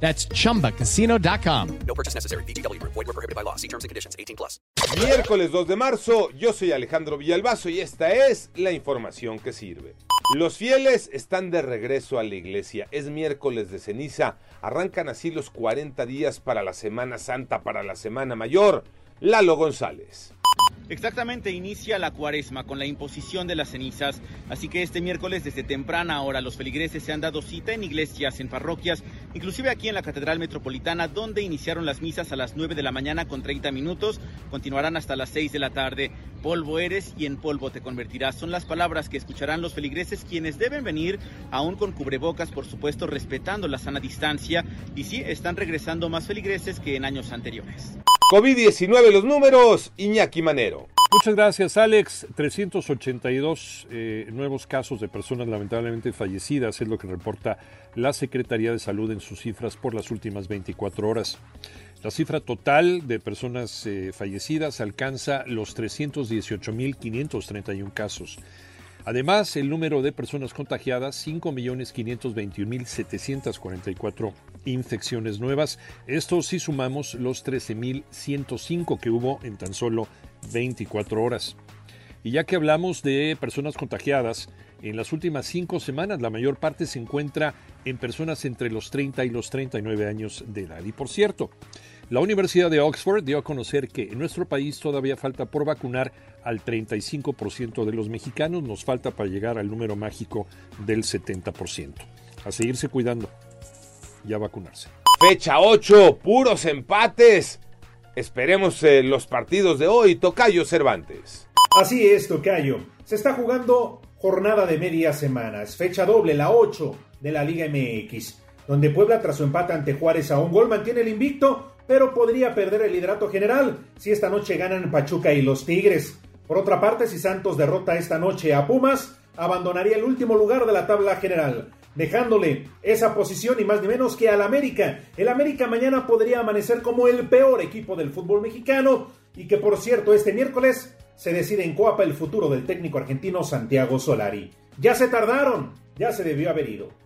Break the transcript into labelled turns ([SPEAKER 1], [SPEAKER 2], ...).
[SPEAKER 1] That's chumbacasino.com.
[SPEAKER 2] No purchase necessary. BGW. Void were prohibited by law. See terms and conditions. 18 plus.
[SPEAKER 3] Miércoles 2 de marzo, yo soy Alejandro Villalbazo y esta es la información que sirve. Los fieles están de regreso a la iglesia. Es miércoles de ceniza. Arrancan así los 40 días para la Semana Santa, para la Semana Mayor. Lalo González.
[SPEAKER 4] Exactamente, inicia la cuaresma con la imposición de las cenizas, así que este miércoles desde temprana hora los feligreses se han dado cita en iglesias, en parroquias, inclusive aquí en la Catedral Metropolitana, donde iniciaron las misas a las 9 de la mañana con 30 minutos, continuarán hasta las 6 de la tarde. Polvo eres y en polvo te convertirás. Son las palabras que escucharán los feligreses quienes deben venir aún con cubrebocas, por supuesto, respetando la sana distancia. Y sí, están regresando más feligreses que en años anteriores.
[SPEAKER 3] COVID-19 los números, Iñaki Manero.
[SPEAKER 5] Muchas gracias, Alex. 382 eh, nuevos casos de personas lamentablemente fallecidas es lo que reporta la Secretaría de Salud en sus cifras por las últimas 24 horas. La cifra total de personas eh, fallecidas alcanza los 318.531 casos. Además, el número de personas contagiadas, 5.521.744 infecciones nuevas. Esto si sumamos los 13.105 que hubo en tan solo 24 horas. Y ya que hablamos de personas contagiadas, en las últimas cinco semanas la mayor parte se encuentra en personas entre los 30 y los 39 años de edad. Y por cierto, la Universidad de Oxford dio a conocer que en nuestro país todavía falta por vacunar al 35% de los mexicanos, nos falta para llegar al número mágico del 70%. A seguirse cuidando y a vacunarse.
[SPEAKER 3] Fecha 8, puros empates. Esperemos eh, los partidos de hoy. Tocayo Cervantes.
[SPEAKER 6] Así es, Tocayo. Se está jugando jornada de media semana. Es fecha doble, la 8 de la Liga MX, donde Puebla tras su empate ante Juárez a un gol mantiene el invicto, pero podría perder el liderato general si esta noche ganan Pachuca y los Tigres. Por otra parte, si Santos derrota esta noche a Pumas, abandonaría el último lugar de la tabla general, dejándole esa posición y más ni menos que al América. El América mañana podría amanecer como el peor equipo del fútbol mexicano y que por cierto este miércoles se decide en Coapa el futuro del técnico argentino Santiago Solari. Ya se tardaron, ya se debió haber ido.